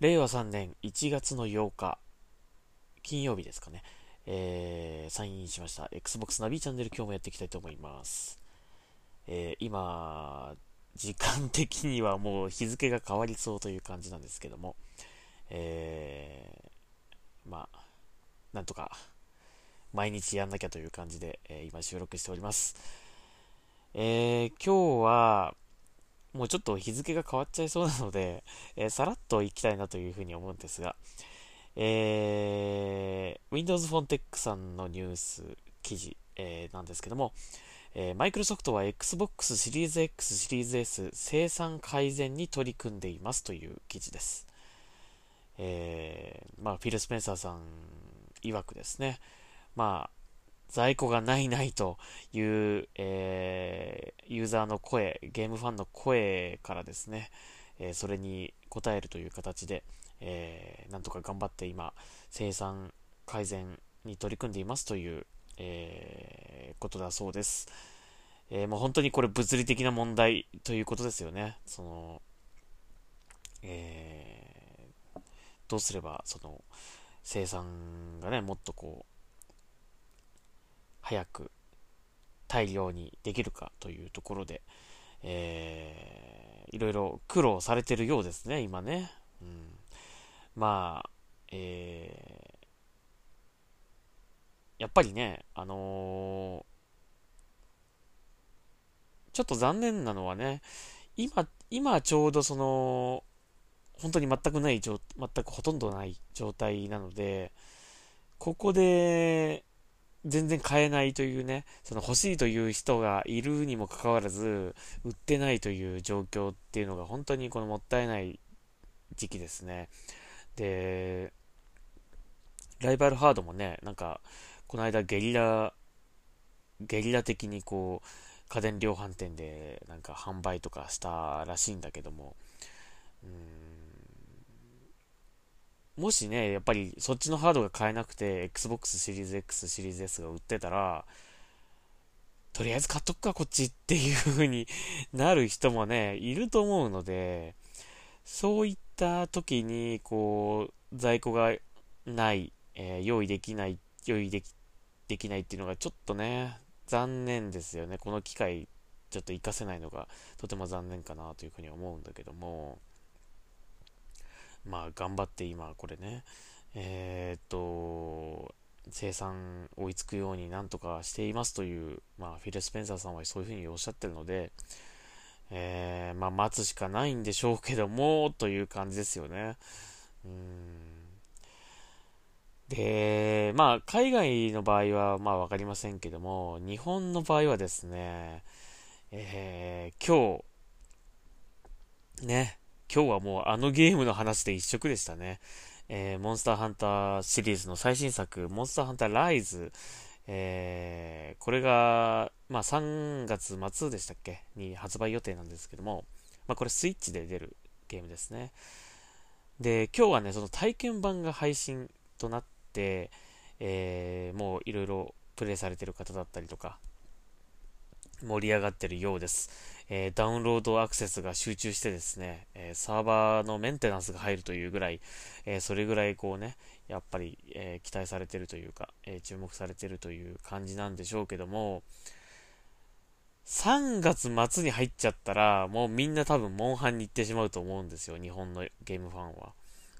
令和3年1月の8日、金曜日ですかね、えー、サインインしました Xbox ナビチャンネル今日もやっていきたいと思います。えー、今、時間的にはもう日付が変わりそうという感じなんですけども、えー、まあ、なんとか、毎日やんなきゃという感じで、えー、今収録しております。えー、今日は、もうちょっと日付が変わっちゃいそうなので、えー、さらっといきたいなというふうに思うんですが、えー、Windows Phone Tech さんのニュース記事、えー、なんですけども、えー、マイクロソフトは Xbox シリーズ X、シリーズ S 生産改善に取り組んでいますという記事です。えー、まあ、フィル・スペンサーさん曰くですね、まあ、在庫がないないという、えー、ユーザーの声、ゲームファンの声からですね、えー、それに応えるという形で、えー、なんとか頑張って今、生産改善に取り組んでいますという、えー、ことだそうです。えー、もう本当にこれ物理的な問題ということですよね。その、えー、どうすれば、その、生産がね、もっとこう、早く大量にできるかというところで、えー、いろいろ苦労されてるようですね、今ね。うん、まあ、えー、やっぱりね、あのー、ちょっと残念なのはね、今、今ちょうどその、本当に全くない状、全くほとんどない状態なので、ここで、全然買えないというね、その欲しいという人がいるにもかかわらず、売ってないという状況っていうのが本当にこのもったいない時期ですね。で、ライバルハードもね、なんか、この間ゲリラ、ゲリラ的にこう、家電量販店でなんか販売とかしたらしいんだけども、うーんもしね、やっぱりそっちのハードが買えなくて、Xbox シリーズ X、シリーズ S が売ってたら、とりあえず買っとくか、こっちっていう風に なる人もね、いると思うので、そういった時に、こう、在庫がない、えー、用意できない、用意でき、できないっていうのがちょっとね、残念ですよね。この機会、ちょっと活かせないのがとても残念かなというふうに思うんだけども、まあ、頑張って今、これね、えー、っと、生産追いつくようになんとかしていますという、まあ、フィル・スペンサーさんはそういうふうにおっしゃってるので、えー、まあ、待つしかないんでしょうけども、という感じですよね。うんで、まあ、海外の場合は、まあ、わかりませんけども、日本の場合はですね、えー、今日、ね、今日はもうあのゲームの話で一色でしたね。えー、モンスターハンターシリーズの最新作、モンスターハンターライズ、えー、これが、まあ、3月末でしたっけ？に発売予定なんですけども、まあ、これスイッチで出るゲームですね。で、今日はね、その体験版が配信となって、えー、もういろいろプレイされてる方だったりとか、盛り上がってるようです。えー、ダウンロードアクセスが集中してですね、えー、サーバーのメンテナンスが入るというぐらい、えー、それぐらいこうね、やっぱり、え期待されてるというか、え注目されてるという感じなんでしょうけども、3月末に入っちゃったら、もうみんな多分モンハンに行ってしまうと思うんですよ、日本のゲームファンは。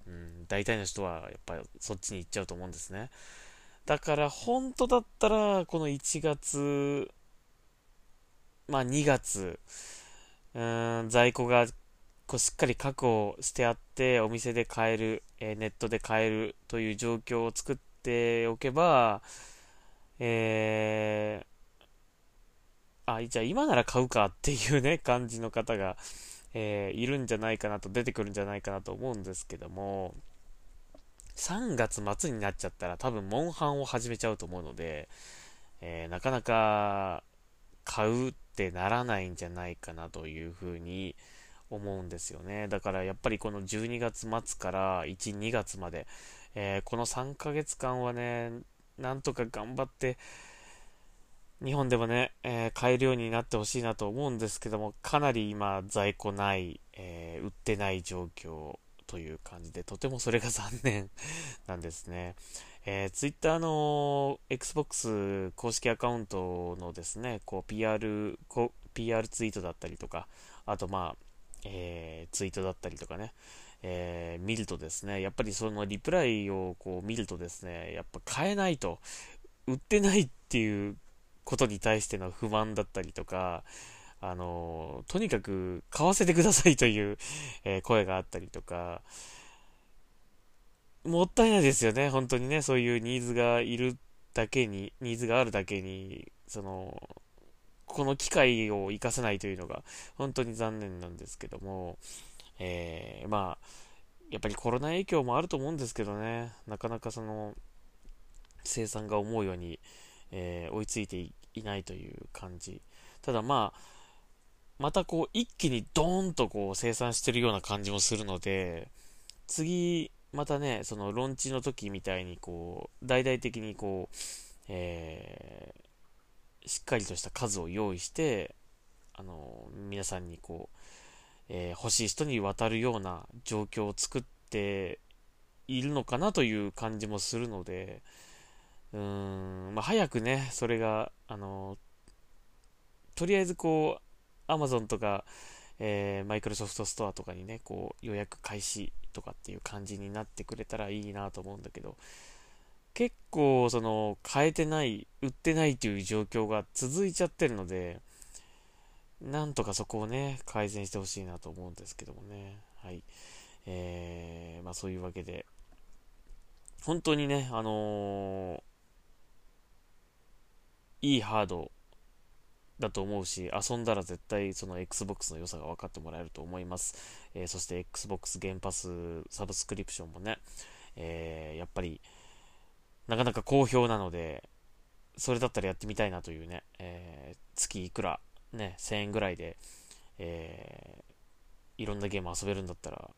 うん、大体の人はやっぱりそっちに行っちゃうと思うんですね。だから本当だったら、この1月まあ、2月、うん、在庫がこうしっかり確保してあって、お店で買える、えー、ネットで買えるという状況を作っておけば、えー、あ、じゃあ今なら買うかっていうね、感じの方が、えー、いるんじゃないかなと、出てくるんじゃないかなと思うんですけども、3月末になっちゃったら多分、モンハンを始めちゃうと思うので、えー、なかなか買うってならないんじゃないかなというふうに思うんですよね。だからやっぱりこの12月末から1、2月まで、えー、この3ヶ月間はね、なんとか頑張って、日本でもね、えー、買えるようになってほしいなと思うんですけども、かなり今在庫ない、えー、売ってない状況という感じで、とてもそれが残念なんですね。えー、Twitter の Xbox 公式アカウントのですね、こう PR、こ PR ツイートだったりとか、あとまあ、えー、ツイートだったりとかね、えー、見るとですね、やっぱりそのリプライをこう見るとですね、やっぱ買えないと、売ってないっていうことに対しての不満だったりとか、あの、とにかく買わせてくださいという、えー、声があったりとか、もったいないですよね、本当にね、そういうニーズがいるだけに、ニーズがあるだけに、その、この機会を活かせないというのが、本当に残念なんですけども、えー、まあ、やっぱりコロナ影響もあると思うんですけどね、なかなかその、生産が思うように、えー、追いついていないという感じ。ただまあ、またこう一気にドーンとこう生産してるような感じもするので、次、またね、そのロンチの時みたいにこう、大々的にこう、えー、しっかりとした数を用意して、あの、皆さんにこう、えー、欲しい人に渡るような状況を作っているのかなという感じもするので、うん、まあ、早くね、それが、あの、とりあえずこう、Amazon とか、えー、マイクロソフトストアとかにね、こう予約開始とかっていう感じになってくれたらいいなと思うんだけど、結構その変えてない、売ってないという状況が続いちゃってるので、なんとかそこをね、改善してほしいなと思うんですけどもね。はい。えー、まあそういうわけで、本当にね、あのー、いいハードだと思うし、遊んだら絶対その Xbox の良さが分かってもらえると思います。えー、そして Xbox 原パスサブスクリプションもね、えー、やっぱりなかなか好評なので、それだったらやってみたいなというね、えー、月いくら、ね、1000円ぐらいで、え、いろんなゲーム遊べるんだったら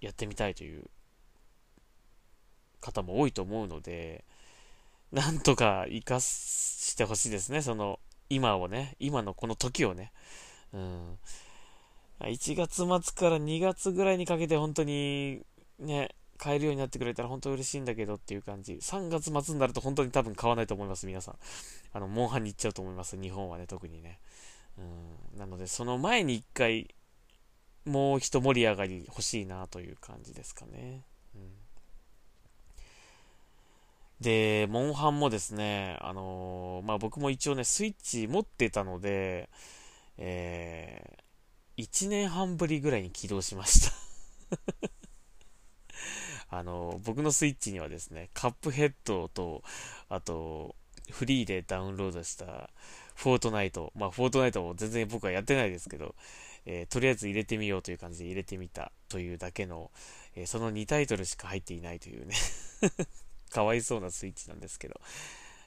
やってみたいという方も多いと思うので、なんとか活かしてほしいですね、その今をね、今のこの時をね、うん。1月末から2月ぐらいにかけて本当にね、買えるようになってくれたら本当嬉しいんだけどっていう感じ。3月末になると本当に多分買わないと思います、皆さん。あの、モンハンに行っちゃうと思います、日本はね、特にね。うん。なので、その前に一回、もう一盛り上がり欲しいなという感じですかね。うんで、モンハンもですね、あのー、まあ、僕も一応ね、スイッチ持ってたので、えー、1年半ぶりぐらいに起動しました あのー、僕のスイッチにはですね、カップヘッドと、あと、フリーでダウンロードしたフォートナイト。まあ、フォートナイトも全然僕はやってないですけど、えー、とりあえず入れてみようという感じで入れてみたというだけの、えー、その2タイトルしか入っていないというねかわいそうなスイッチなんですけど、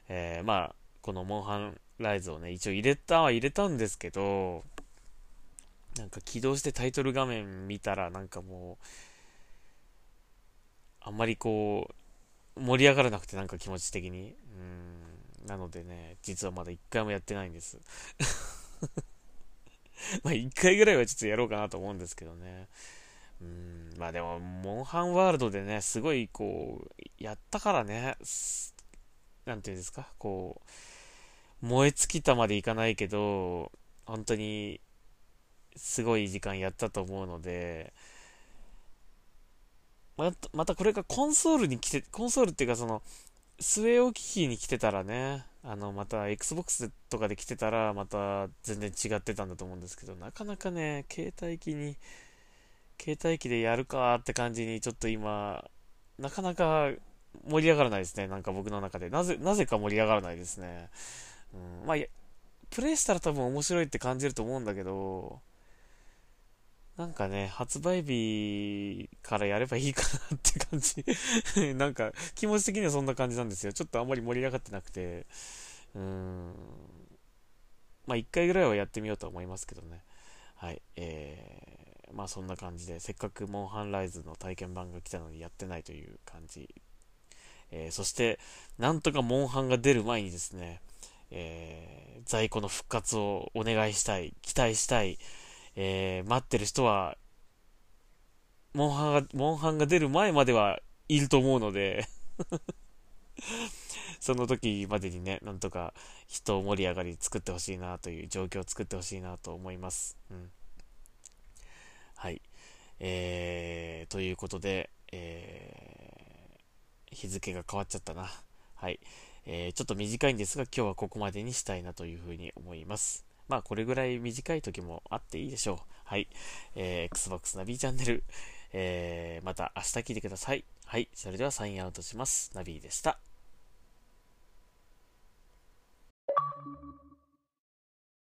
えー、まあ、このモンハンライズをね、一応入れたは入れたんですけど、なんか起動してタイトル画面見たらなんかもう、あんまりこう、盛り上がらなくてなんか気持ち的に。うん。なのでね、実はまだ一回もやってないんです。まあ一回ぐらいはちょっとやろうかなと思うんですけどね。まあでも、モンハンワールドでね、すごいこう、やったからね、なんていうんですか、こう、燃え尽きたまでいかないけど、本当に、すごい時間やったと思うので、また、これがコンソールに来て、コンソールっていうかその、据え置き機に来てたらね、あの、また Xbox とかで来てたら、また全然違ってたんだと思うんですけど、なかなかね、携帯機に、携帯機でやるかって感じにちょっと今、なかなか盛り上がらないですね。なんか僕の中で。なぜ、なぜか盛り上がらないですね。うん、まあ、プレイしたら多分面白いって感じると思うんだけど、なんかね、発売日からやればいいかなって感じ なんか気持ち的にはそんな感じなんですよ。ちょっとあんまり盛り上がってなくて。うーん。まあ一回ぐらいはやってみようと思いますけどね。はい。えーまあそんな感じで、せっかくモンハンライズの体験版が来たのにやってないという感じ。えー、そして、なんとかモンハンが出る前にですね、えー、在庫の復活をお願いしたい、期待したい、えー、待ってる人はモンハンが、モンハンが出る前まではいると思うので その時までにね、なんとか人盛り上がり作ってほしいなという状況を作ってほしいなと思います。うん。はい。えー、ということで、えー、日付が変わっちゃったな。はい。えー、ちょっと短いんですが、今日はここまでにしたいなというふうに思います。まあ、これぐらい短い時もあっていいでしょう。はい。えー、Xbox ナビチャンネル、えー、また明日聞いてください。はい。それではサインアウトします。ナビでした。